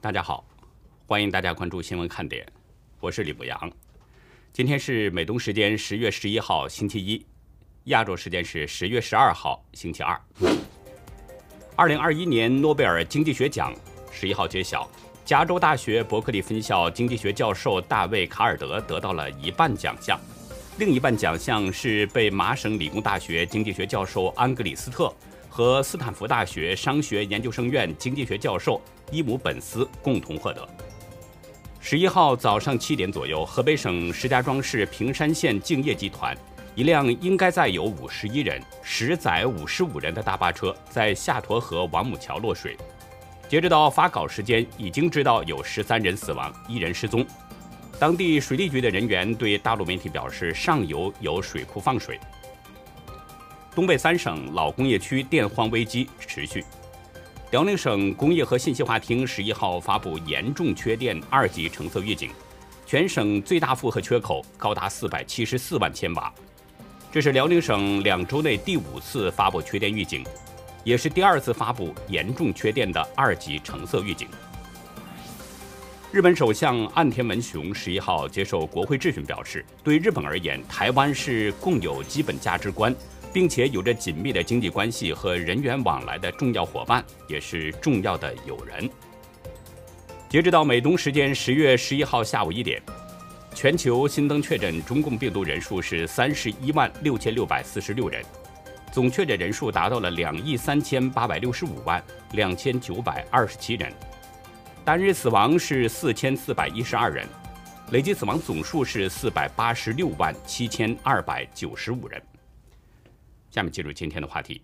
大家好，欢迎大家关注新闻看点，我是李博洋。今天是美东时间十月十一号星期一，亚洲时间是十月十二号星期二。二零二一年诺贝尔经济学奖十一号揭晓，加州大学伯克利分校经济学教授大卫·卡尔德得到了一半奖项，另一半奖项是被麻省理工大学经济学教授安格里斯特和斯坦福大学商学研究生院经济学教授。伊姆本斯共同获得。十一号早上七点左右，河北省石家庄市平山县敬业集团一辆应该载有五十一人、实载五十五人的大巴车在下沱河王母桥落水。截止到发稿时间，已经知道有十三人死亡，一人失踪。当地水利局的人员对大陆媒体表示，上游有水库放水。东北三省老工业区电荒危机持续。辽宁省工业和信息化厅十一号发布严重缺电二级橙色预警，全省最大负荷缺口高达四百七十四万千瓦。这是辽宁省两周内第五次发布缺电预警，也是第二次发布严重缺电的二级橙色预警。日本首相岸田文雄十一号接受国会质询表示，对日本而言，台湾是共有基本价值观。并且有着紧密的经济关系和人员往来的重要伙伴，也是重要的友人。截止到美东时间十月十一号下午一点，全球新增确诊中共病毒人数是三十一万六千六百四十六人，总确诊人数达到了两亿三千八百六十五万两千九百二十七人，单日死亡是四千四百一十二人，累计死亡总数是四百八十六万七千二百九十五人。下面进入今天的话题。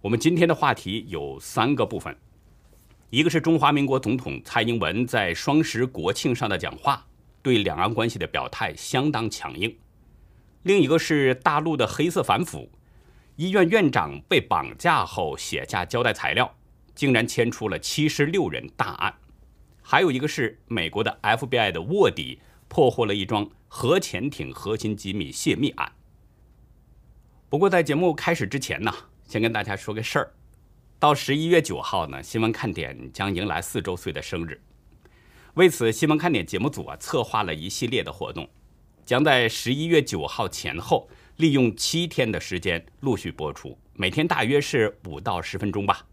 我们今天的话题有三个部分，一个是中华民国总统蔡英文在双十国庆上的讲话，对两岸关系的表态相当强硬；另一个是大陆的黑色反腐，医院院长被绑架后写下交代材料，竟然牵出了七十六人大案；还有一个是美国的 FBI 的卧底破获了一桩核潜艇核心机密泄密案。不过，在节目开始之前呢，先跟大家说个事儿。到十一月九号呢，新闻看点将迎来四周岁的生日。为此，新闻看点节目组啊策划了一系列的活动，将在十一月九号前后利用七天的时间陆续播出，每天大约是五到十分钟吧。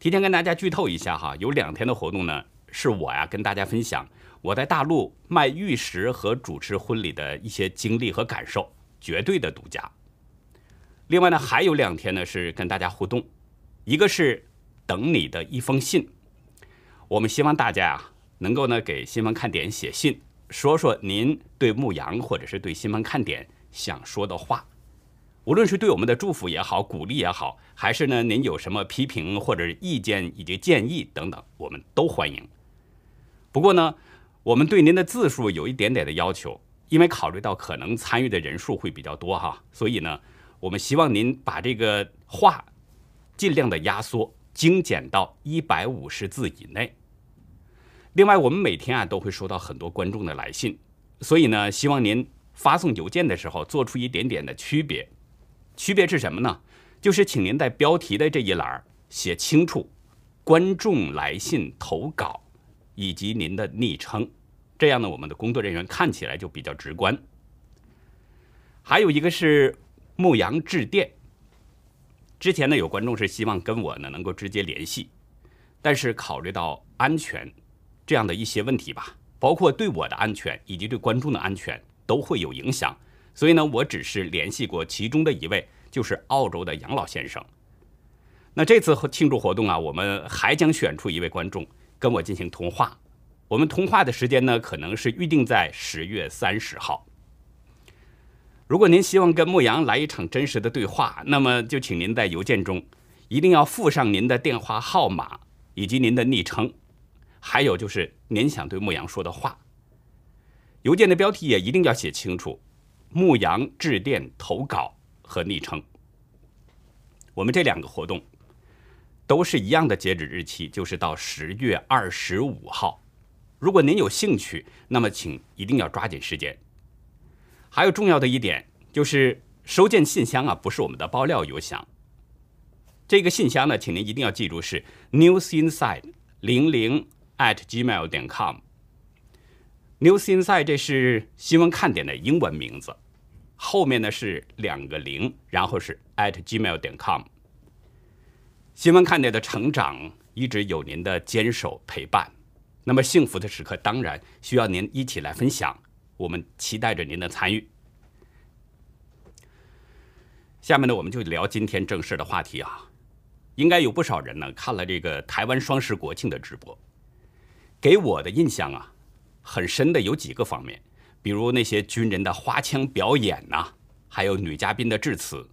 提前跟大家剧透一下哈，有两天的活动呢，是我呀跟大家分享我在大陆卖玉石和主持婚礼的一些经历和感受，绝对的独家。另外呢，还有两天呢是跟大家互动，一个是等你的一封信，我们希望大家啊能够呢给新闻看点写信，说说您对牧羊或者是对新闻看点想说的话，无论是对我们的祝福也好，鼓励也好，还是呢您有什么批评或者意见以及建议等等，我们都欢迎。不过呢，我们对您的字数有一点点的要求，因为考虑到可能参与的人数会比较多哈，所以呢。我们希望您把这个话尽量的压缩、精简到一百五十字以内。另外，我们每天啊都会收到很多观众的来信，所以呢，希望您发送邮件的时候做出一点点的区别。区别是什么呢？就是请您在标题的这一栏写清楚观众来信投稿以及您的昵称，这样呢，我们的工作人员看起来就比较直观。还有一个是。牧羊致电。之前呢，有观众是希望跟我呢能够直接联系，但是考虑到安全这样的一些问题吧，包括对我的安全以及对观众的安全都会有影响，所以呢，我只是联系过其中的一位，就是澳洲的杨老先生。那这次庆祝活动啊，我们还将选出一位观众跟我进行通话，我们通话的时间呢，可能是预定在十月三十号。如果您希望跟牧羊来一场真实的对话，那么就请您在邮件中一定要附上您的电话号码以及您的昵称，还有就是您想对牧羊说的话。邮件的标题也一定要写清楚，牧羊致电投稿和昵称。我们这两个活动都是一样的截止日期，就是到十月二十五号。如果您有兴趣，那么请一定要抓紧时间。还有重要的一点就是，收件信箱啊，不是我们的爆料邮箱。这个信箱呢，请您一定要记住是 News Inside 零零 at gmail 点 com。News Inside 这是新闻看点的英文名字，后面呢是两个零，然后是 at gmail 点 com。新闻看点的成长一直有您的坚守陪伴，那么幸福的时刻当然需要您一起来分享，我们期待着您的参与。下面呢，我们就聊今天正式的话题啊。应该有不少人呢看了这个台湾双十国庆的直播，给我的印象啊很深的有几个方面，比如那些军人的花枪表演呐，还有女嘉宾的致辞，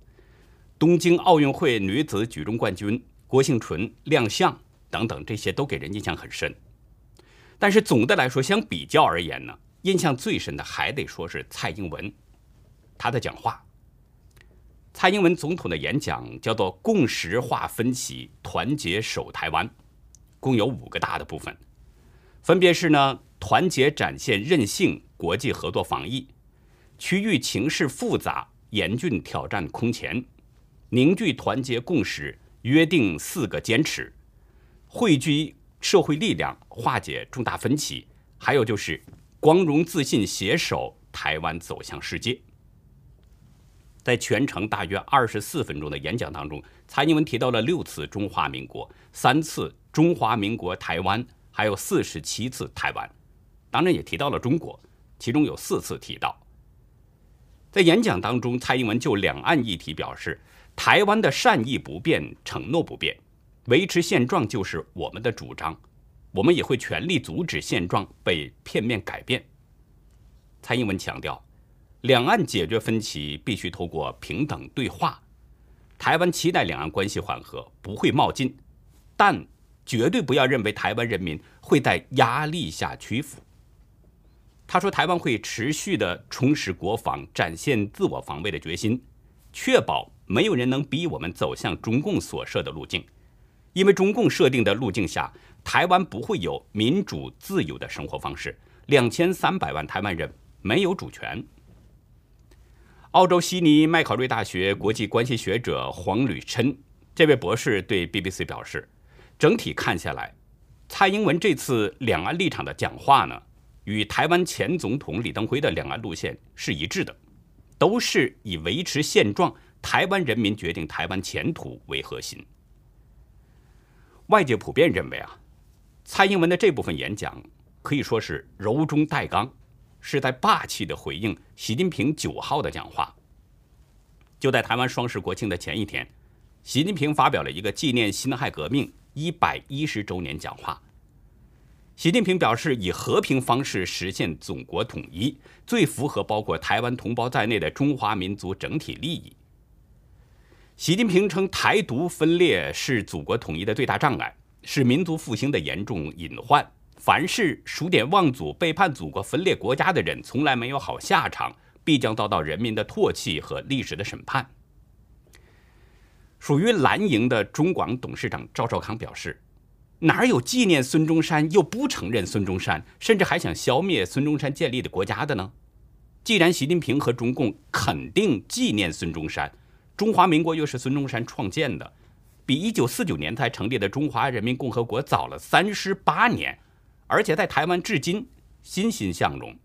东京奥运会女子举重冠军郭幸淳亮相等等，这些都给人印象很深。但是总的来说，相比较而言呢，印象最深的还得说是蔡英文，他的讲话。蔡英文总统的演讲叫做“共识化分歧，团结守台湾”，共有五个大的部分，分别是呢：团结展现韧性，国际合作防疫；区域情势复杂，严峻挑战空前；凝聚团结共识，约定四个坚持；汇聚社会力量，化解重大分歧；还有就是光荣自信，携手台湾走向世界。在全程大约二十四分钟的演讲当中，蔡英文提到了六次中华民国、三次中华民国台湾，还有四十七次台湾，当然也提到了中国，其中有四次提到。在演讲当中，蔡英文就两岸议题表示，台湾的善意不变，承诺不变，维持现状就是我们的主张，我们也会全力阻止现状被片面改变。蔡英文强调。两岸解决分歧必须透过平等对话。台湾期待两岸关系缓和，不会冒进，但绝对不要认为台湾人民会在压力下屈服。他说，台湾会持续的充实国防，展现自我防卫的决心，确保没有人能逼我们走向中共所设的路径，因为中共设定的路径下，台湾不会有民主自由的生活方式，两千三百万台湾人没有主权。澳洲悉尼麦考瑞大学国际关系学者黄吕琛这位博士对 BBC 表示，整体看下来，蔡英文这次两岸立场的讲话呢，与台湾前总统李登辉的两岸路线是一致的，都是以维持现状、台湾人民决定台湾前途为核心。外界普遍认为啊，蔡英文的这部分演讲可以说是柔中带刚。是在霸气的回应习近平九号的讲话。就在台湾双十国庆的前一天，习近平发表了一个纪念辛亥革命一百一十周年讲话。习近平表示，以和平方式实现祖国统一，最符合包括台湾同胞在内的中华民族整体利益。习近平称，台独分裂是祖国统一的最大障碍，是民族复兴的严重隐患。凡是数典忘祖、背叛祖国、分裂国家的人，从来没有好下场，必将遭到人民的唾弃和历史的审判。属于蓝营的中广董事长赵少康表示：“哪有纪念孙中山又不承认孙中山，甚至还想消灭孙中山建立的国家的呢？既然习近平和中共肯定纪念孙中山，中华民国又是孙中山创建的，比一九四九年才成立的中华人民共和国早了三十八年。”而且在台湾至今欣欣向荣，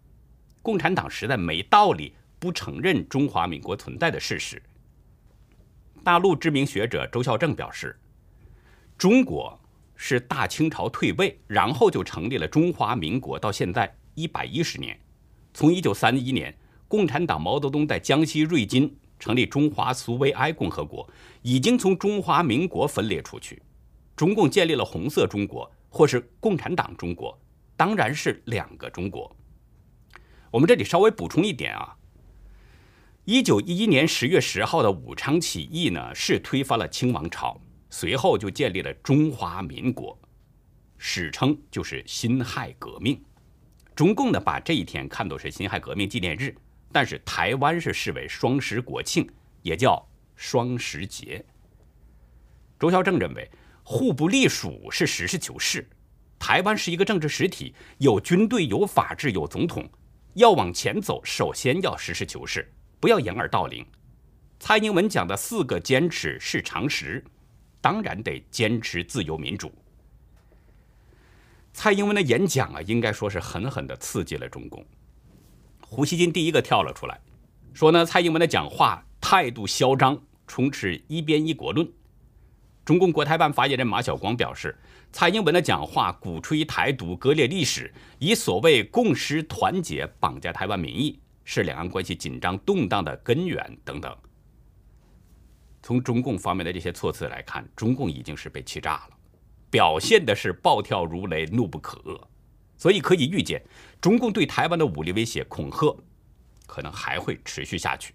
共产党实在没道理不承认中华民国存在的事实。大陆知名学者周孝正表示，中国是大清朝退位，然后就成立了中华民国，到现在一百一十年。从一九三一年共产党毛泽东在江西瑞金成立中华苏维埃共和国，已经从中华民国分裂出去，中共建立了红色中国。或是共产党中国，当然是两个中国。我们这里稍微补充一点啊，一九一一年十月十号的武昌起义呢，是推翻了清王朝，随后就建立了中华民国，史称就是辛亥革命。中共呢把这一天看作是辛亥革命纪念日，但是台湾是视为双十国庆，也叫双十节。周孝正认为。互不隶属是实事求是。台湾是一个政治实体，有军队、有法治、有总统，要往前走，首先要实事求是，不要掩耳盗铃。蔡英文讲的四个坚持是常识，当然得坚持自由民主。蔡英文的演讲啊，应该说是狠狠地刺激了中共。胡锡进第一个跳了出来，说呢，蔡英文的讲话态度嚣张，充斥一边一国论。中共国台办发言人马晓光表示，蔡英文的讲话鼓吹台独、割裂历史，以所谓共识团结绑架台湾民意，是两岸关系紧张动荡的根源等等。从中共方面的这些措辞来看，中共已经是被气炸了，表现的是暴跳如雷、怒不可遏。所以可以预见，中共对台湾的武力威胁、恐吓，可能还会持续下去，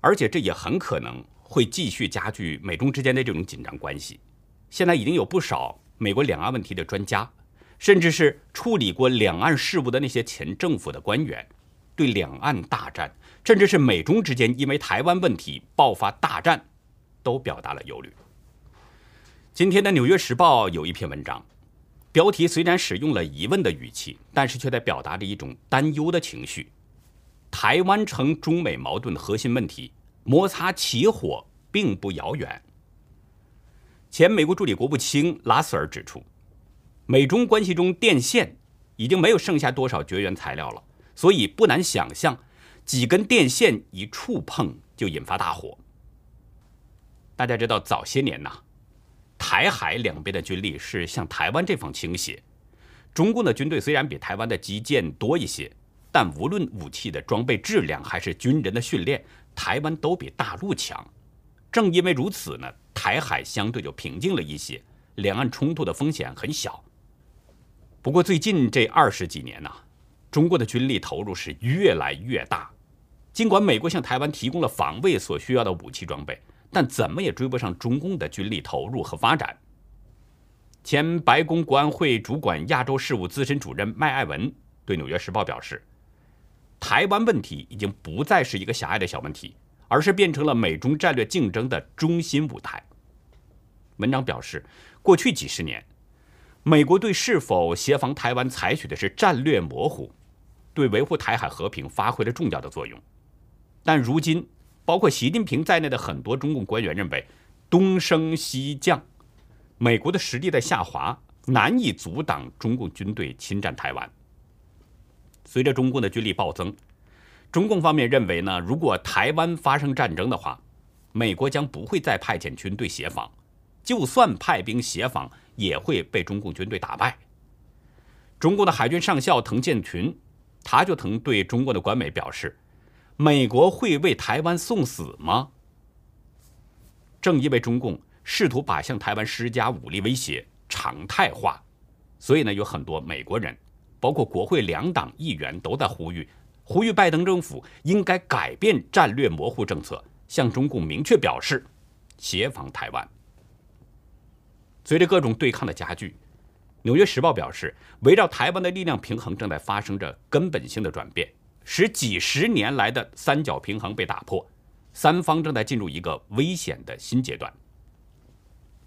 而且这也很可能会继续加剧美中之间的这种紧张关系。现在已经有不少美国两岸问题的专家，甚至是处理过两岸事务的那些前政府的官员，对两岸大战，甚至是美中之间因为台湾问题爆发大战，都表达了忧虑。今天的《纽约时报》有一篇文章。标题虽然使用了疑问的语气，但是却在表达着一种担忧的情绪。台湾成中美矛盾核心问题，摩擦起火并不遥远。前美国助理国务卿拉斯尔指出，美中关系中电线已经没有剩下多少绝缘材料了，所以不难想象，几根电线一触碰就引发大火。大家知道，早些年呐。台海两边的军力是向台湾这方倾斜。中共的军队虽然比台湾的基建多一些，但无论武器的装备质量还是军人的训练，台湾都比大陆强。正因为如此呢，台海相对就平静了一些，两岸冲突的风险很小。不过最近这二十几年呢，中国的军力投入是越来越大。尽管美国向台湾提供了防卫所需要的武器装备。但怎么也追不上中共的军力投入和发展。前白宫国安会主管亚洲事务资深主任麦爱文对《纽约时报》表示：“台湾问题已经不再是一个狭隘的小问题，而是变成了美中战略竞争的中心舞台。”文章表示，过去几十年，美国对是否协防台湾采取的是战略模糊，对维护台海和平发挥了重要的作用。但如今，包括习近平在内的很多中共官员认为，东升西降，美国的实力在下滑，难以阻挡中共军队侵占台湾。随着中共的军力暴增，中共方面认为呢，如果台湾发生战争的话，美国将不会再派遣军队协防，就算派兵协防，也会被中共军队打败。中共的海军上校滕建群，他就曾对中国的官媒表示。美国会为台湾送死吗？正因为中共试图把向台湾施加武力威胁常态化，所以呢，有很多美国人，包括国会两党议员都在呼吁，呼吁拜登政府应该改变战略模糊政策，向中共明确表示协防台湾。随着各种对抗的加剧，《纽约时报》表示，围绕台湾的力量平衡正在发生着根本性的转变。使几十年来的三角平衡被打破，三方正在进入一个危险的新阶段。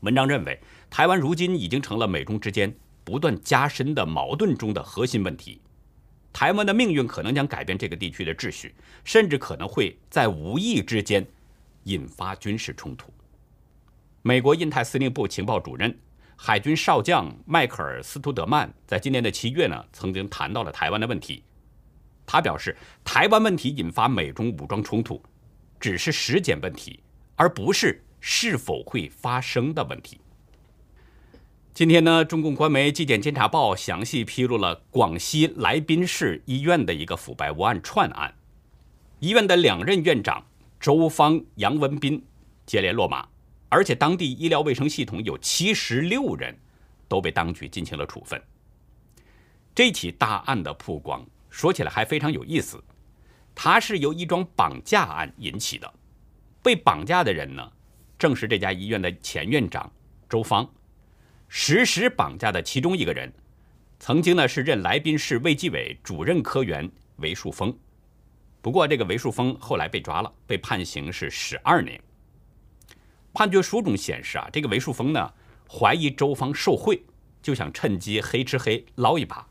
文章认为，台湾如今已经成了美中之间不断加深的矛盾中的核心问题。台湾的命运可能将改变这个地区的秩序，甚至可能会在无意之间引发军事冲突。美国印太司令部情报主任、海军少将迈克尔·斯图德曼在今年的七月呢，曾经谈到了台湾的问题。他表示，台湾问题引发美中武装冲突，只是时间问题，而不是是否会发生的问题。今天呢，中共官媒《纪检监察报》详细披露了广西来宾市医院的一个腐败窝案串案，医院的两任院长周芳、杨文斌接连落马，而且当地医疗卫生系统有七十六人都被当局进行了处分。这起大案的曝光。说起来还非常有意思，它是由一桩绑架案引起的，被绑架的人呢，正是这家医院的前院长周芳，实施绑架的其中一个人，曾经呢是任来宾市卫计委主任科员韦树峰，不过这个韦树峰后来被抓了，被判刑是十二年。判决书中显示啊，这个韦树峰呢怀疑周芳受贿，就想趁机黑吃黑捞一把。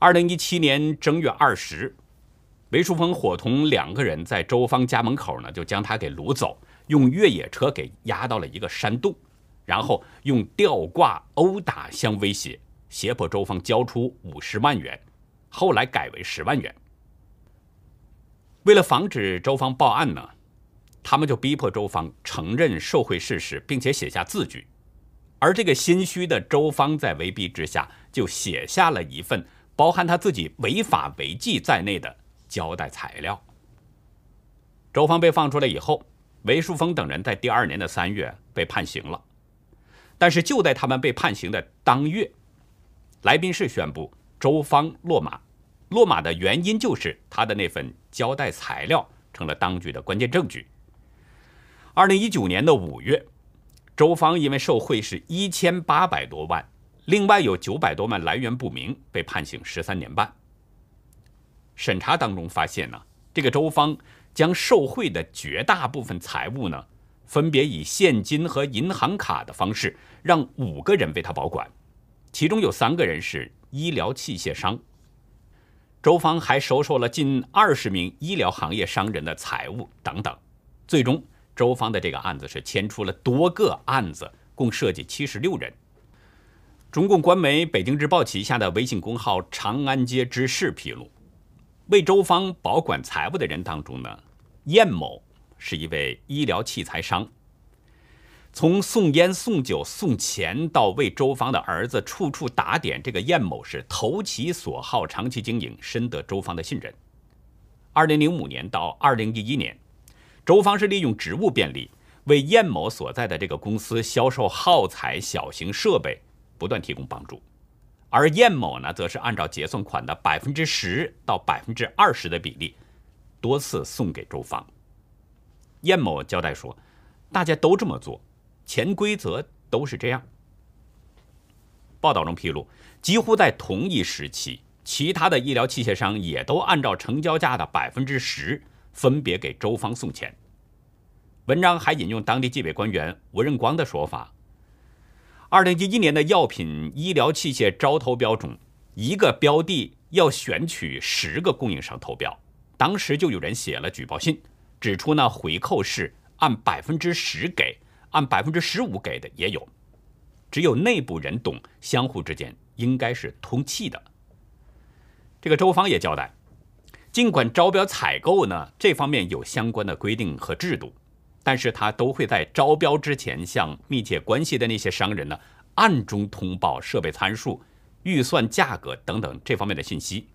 二零一七年正月二十，韦淑峰伙同两个人在周芳家门口呢，就将他给掳走，用越野车给押到了一个山洞，然后用吊挂、殴打相威胁，胁迫周芳交出五十万元，后来改为十万元。为了防止周芳报案呢，他们就逼迫周芳承认受贿事实，并且写下字据。而这个心虚的周芳在威逼之下，就写下了一份包含他自己违法违纪在内的交代材料。周芳被放出来以后，韦树峰等人在第二年的三月被判刑了。但是就在他们被判刑的当月，来宾市宣布周芳落马。落马的原因就是他的那份交代材料成了当局的关键证据。二零一九年的五月。周芳因为受贿是一千八百多万，另外有九百多万来源不明，被判刑十三年半。审查当中发现呢，这个周芳将受贿的绝大部分财物呢，分别以现金和银行卡的方式让五个人为他保管，其中有三个人是医疗器械商。周芳还收受了近二十名医疗行业商人的财物等等，最终。周芳的这个案子是牵出了多个案子，共涉及七十六人。中共官媒《北京日报》旗下的微信公号“长安街之事”披露，为周芳保管财物的人当中呢，燕某是一位医疗器材商。从送烟、送酒、送钱到为周芳的儿子处处打点，这个燕某是投其所好，长期经营，深得周芳的信任。二零零五年到二零一一年。周芳是利用职务便利，为燕某所在的这个公司销售耗材、小型设备，不断提供帮助。而燕某呢，则是按照结算款的百分之十到百分之二十的比例，多次送给周芳。燕某交代说：“大家都这么做，潜规则都是这样。”报道中披露，几乎在同一时期，其他的医疗器械商也都按照成交价的百分之十。分别给周芳送钱。文章还引用当地纪委官员吴仁光的说法：，二零一一年的药品医疗器械招投标中，一个标的要选取十个供应商投标，当时就有人写了举报信，指出呢回扣是按百分之十给，按百分之十五给的也有，只有内部人懂，相互之间应该是通气的。这个周芳也交代。尽管招标采购呢这方面有相关的规定和制度，但是他都会在招标之前向密切关系的那些商人呢暗中通报设备参数、预算价格等等这方面的信息，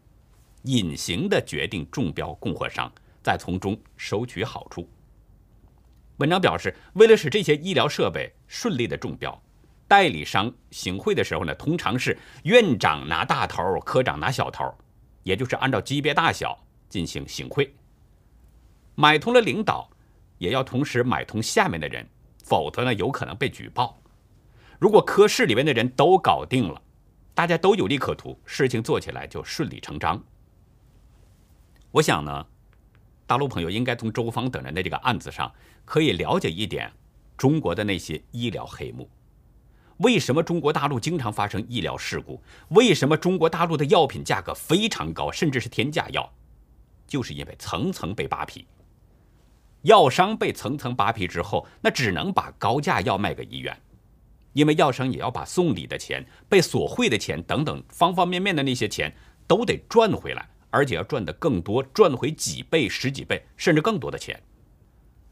隐形的决定中标供货商，再从中收取好处。文章表示，为了使这些医疗设备顺利的中标，代理商行贿的时候呢，通常是院长拿大头，科长拿小头。也就是按照级别大小进行行贿，买通了领导，也要同时买通下面的人，否则呢有可能被举报。如果科室里面的人都搞定了，大家都有利可图，事情做起来就顺理成章。我想呢，大陆朋友应该从周芳等人的这个案子上可以了解一点中国的那些医疗黑幕。为什么中国大陆经常发生医疗事故？为什么中国大陆的药品价格非常高，甚至是天价药？就是因为层层被扒皮。药商被层层扒皮之后，那只能把高价药卖给医院，因为药商也要把送礼的钱、被索贿的钱等等方方面面的那些钱都得赚回来，而且要赚得更多，赚回几倍、十几倍，甚至更多的钱。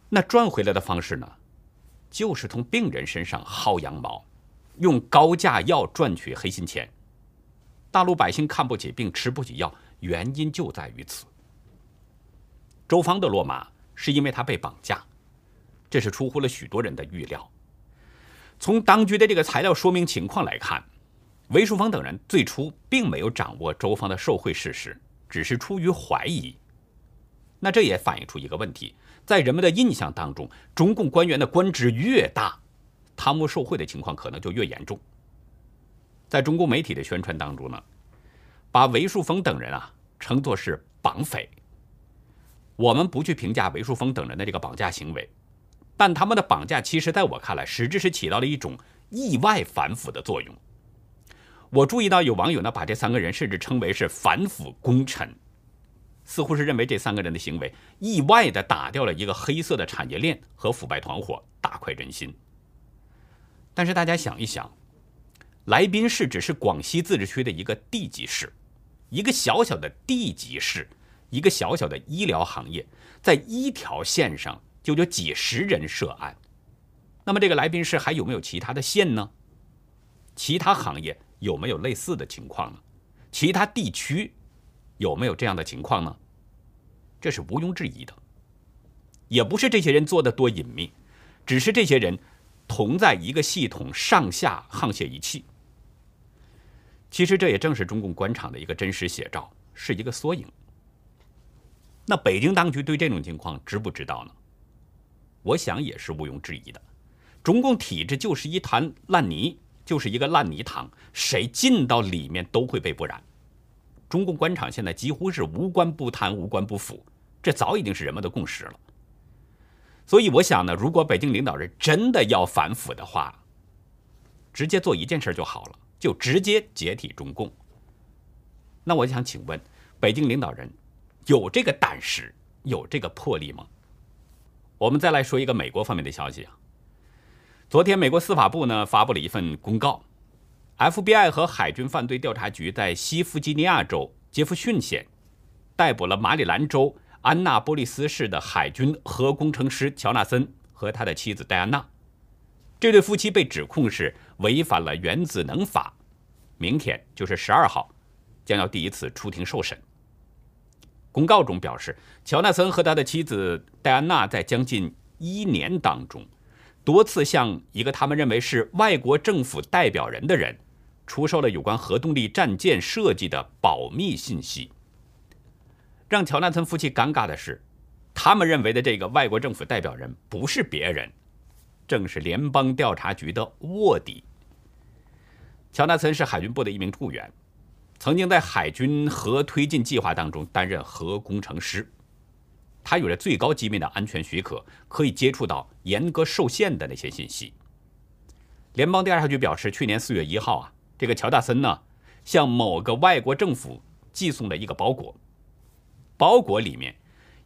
那赚回来的方式呢，就是从病人身上薅羊毛。用高价药赚取黑心钱，大陆百姓看不起病、吃不起药，原因就在于此。周芳的落马是因为他被绑架，这是出乎了许多人的预料。从当局的这个材料说明情况来看，韦淑芳等人最初并没有掌握周芳的受贿事实，只是出于怀疑。那这也反映出一个问题：在人们的印象当中，中共官员的官职越大。贪污受贿的情况可能就越严重。在中共媒体的宣传当中呢，把韦树峰等人啊称作是绑匪。我们不去评价韦树峰等人的这个绑架行为，但他们的绑架其实在我看来，实质是起到了一种意外反腐的作用。我注意到有网友呢把这三个人甚至称为是反腐功臣。似乎是认为这三个人的行为意外的打掉了一个黑色的产业链和腐败团伙，大快人心。但是大家想一想，来宾市只是广西自治区的一个地级市，一个小小的地级市，一个小小的医疗行业，在一条线上就有几十人涉案。那么这个来宾市还有没有其他的县呢？其他行业有没有类似的情况呢？其他地区有没有这样的情况呢？这是毋庸置疑的，也不是这些人做的多隐秘，只是这些人同在一个系统上下沆瀣一气。其实这也正是中共官场的一个真实写照，是一个缩影。那北京当局对这种情况知不知道呢？我想也是毋庸置疑的。中共体制就是一滩烂泥，就是一个烂泥塘，谁进到里面都会被污染。中共官场现在几乎是无官不贪，无官不腐。这早已经是人们的共识了，所以我想呢，如果北京领导人真的要反腐的话，直接做一件事就好了，就直接解体中共。那我想请问，北京领导人有这个胆识，有这个魄力吗？我们再来说一个美国方面的消息啊，昨天美国司法部呢发布了一份公告，FBI 和海军犯罪调查局在西弗吉尼亚州杰弗逊县逮捕了马里兰州。安纳波利斯市的海军核工程师乔纳森和他的妻子戴安娜，这对夫妻被指控是违反了原子能法。明天就是十二号，将要第一次出庭受审。公告中表示，乔纳森和他的妻子戴安娜在将近一年当中，多次向一个他们认为是外国政府代表人的人，出售了有关核动力战舰设计的保密信息。让乔纳森夫妻尴尬的是，他们认为的这个外国政府代表人不是别人，正是联邦调查局的卧底。乔纳森是海军部的一名雇员，曾经在海军核推进计划当中担任核工程师。他有着最高机密的安全许可，可以接触到严格受限的那些信息。联邦调查局表示，去年四月一号啊，这个乔纳森呢，向某个外国政府寄送了一个包裹。包裹里面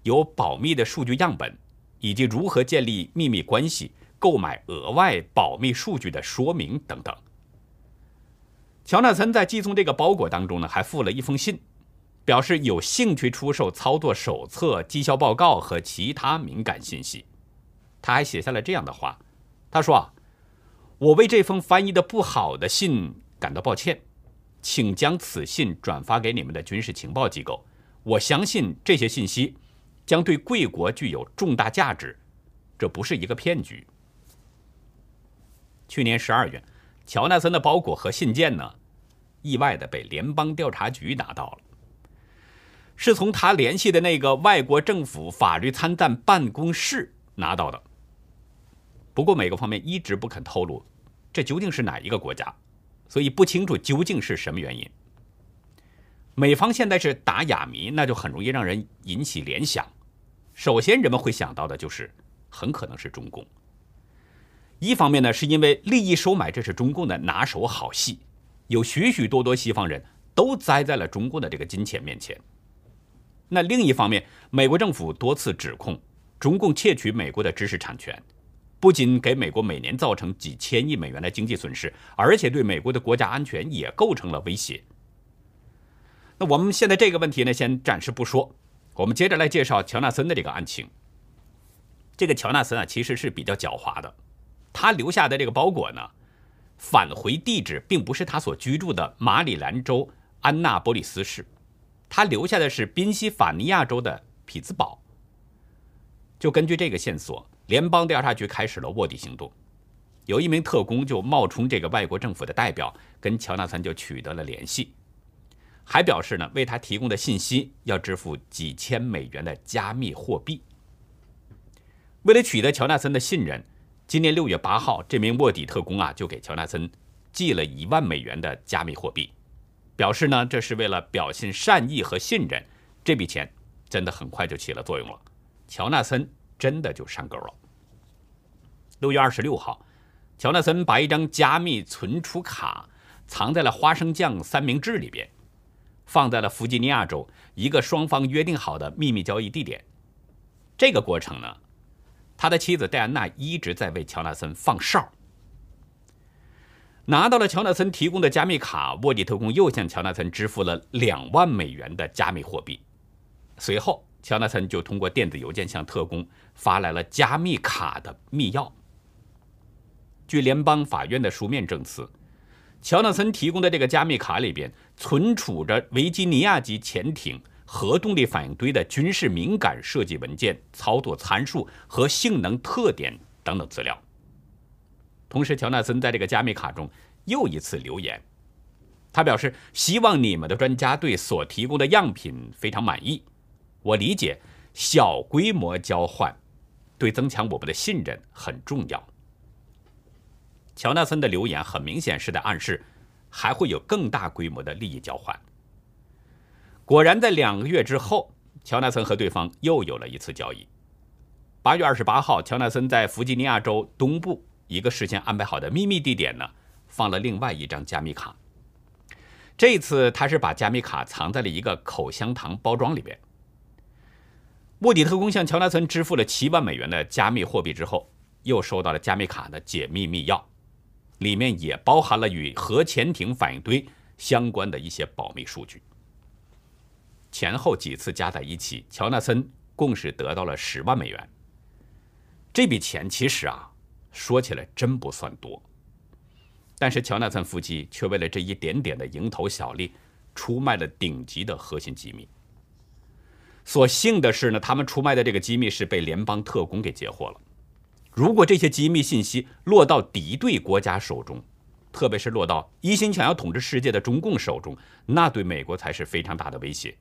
有保密的数据样本，以及如何建立秘密关系、购买额外保密数据的说明等等。乔纳森在寄送这个包裹当中呢，还附了一封信，表示有兴趣出售操作手册、绩效报告和其他敏感信息。他还写下了这样的话：“他说啊，我为这封翻译的不好的信感到抱歉，请将此信转发给你们的军事情报机构。”我相信这些信息将对贵国具有重大价值，这不是一个骗局。去年十二月，乔纳森的包裹和信件呢，意外的被联邦调查局拿到了，是从他联系的那个外国政府法律参赞办公室拿到的。不过，美国方面一直不肯透露这究竟是哪一个国家，所以不清楚究竟是什么原因。美方现在是打哑谜，那就很容易让人引起联想。首先，人们会想到的就是很可能是中共。一方面呢，是因为利益收买这是中共的拿手好戏，有许许多多西方人都栽在了中共的这个金钱面前。那另一方面，美国政府多次指控中共窃取美国的知识产权，不仅给美国每年造成几千亿美元的经济损失，而且对美国的国家安全也构成了威胁。那我们现在这个问题呢，先暂时不说，我们接着来介绍乔纳森的这个案情。这个乔纳森啊，其实是比较狡猾的，他留下的这个包裹呢，返回地址并不是他所居住的马里兰州安纳波利斯市，他留下的是宾夕法尼亚州的匹兹堡。就根据这个线索，联邦调查局开始了卧底行动，有一名特工就冒充这个外国政府的代表，跟乔纳森就取得了联系。还表示呢，为他提供的信息要支付几千美元的加密货币。为了取得乔纳森的信任，今年六月八号，这名卧底特工啊就给乔纳森寄了一万美元的加密货币，表示呢这是为了表现善意和信任。这笔钱真的很快就起了作用了，乔纳森真的就上钩了。六月二十六号，乔纳森把一张加密存储卡藏在了花生酱三明治里边。放在了弗吉尼亚州一个双方约定好的秘密交易地点。这个过程呢，他的妻子戴安娜一直在为乔纳森放哨。拿到了乔纳森提供的加密卡，卧底特工又向乔纳森支付了两万美元的加密货币。随后，乔纳森就通过电子邮件向特工发来了加密卡的密钥。据联邦法院的书面证词，乔纳森提供的这个加密卡里边存储着维吉尼亚级潜艇核动力反应堆的军事敏感设计文件、操作参数和性能特点等等资料。同时，乔纳森在这个加密卡中又一次留言，他表示希望你们的专家对所提供的样品非常满意。我理解小规模交换对增强我们的信任很重要。乔纳森的留言很明显是在暗示还会有更大规模的利益交换。果然，在两个月之后，乔纳森和对方又有了一次交易。八月二十八号，乔纳森在弗吉尼亚州东部。一个事先安排好的秘密地点呢，放了另外一张加密卡。这次他是把加密卡藏在了一个口香糖包装里边。卧底特工向乔纳森支付了七万美元的加密货币之后，又收到了加密卡的解密密钥，里面也包含了与核潜艇反应堆相关的一些保密数据。前后几次加在一起，乔纳森共是得到了十万美元。这笔钱其实啊。说起来真不算多，但是乔纳森夫妻却为了这一点点的蝇头小利，出卖了顶级的核心机密。所幸的是呢，他们出卖的这个机密是被联邦特工给截获了。如果这些机密信息落到敌对国家手中，特别是落到一心想要统治世界的中共手中，那对美国才是非常大的威胁。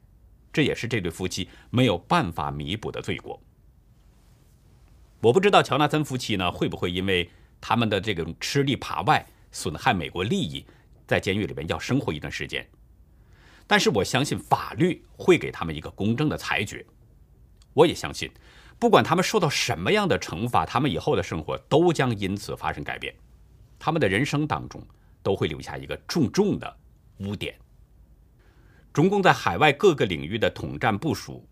这也是这对夫妻没有办法弥补的罪过。我不知道乔纳森夫妻呢会不会因为他们的这种吃里扒外、损害美国利益，在监狱里边要生活一段时间。但是我相信法律会给他们一个公正的裁决。我也相信，不管他们受到什么样的惩罚，他们以后的生活都将因此发生改变。他们的人生当中都会留下一个重重的污点。中共在海外各个领域的统战部署。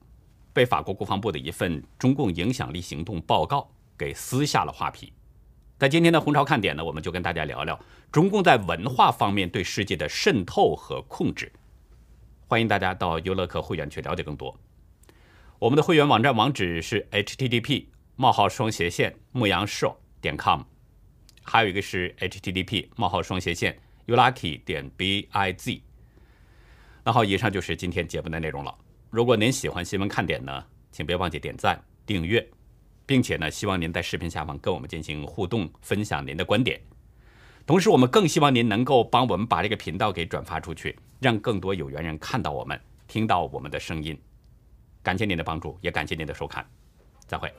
被法国国防部的一份中共影响力行动报告给撕下了画皮。在今天的红潮看点呢，我们就跟大家聊聊中共在文化方面对世界的渗透和控制。欢迎大家到优乐客会员去了解更多。我们的会员网站网址是 http: 冒号双斜线牧羊 show 点 com，还有一个是 http: 冒号双斜线 ulucky 点 biz。那好，以上就是今天节目的内容了。如果您喜欢新闻看点呢，请别忘记点赞、订阅，并且呢，希望您在视频下方跟我们进行互动，分享您的观点。同时，我们更希望您能够帮我们把这个频道给转发出去，让更多有缘人看到我们，听到我们的声音。感谢您的帮助，也感谢您的收看，再会。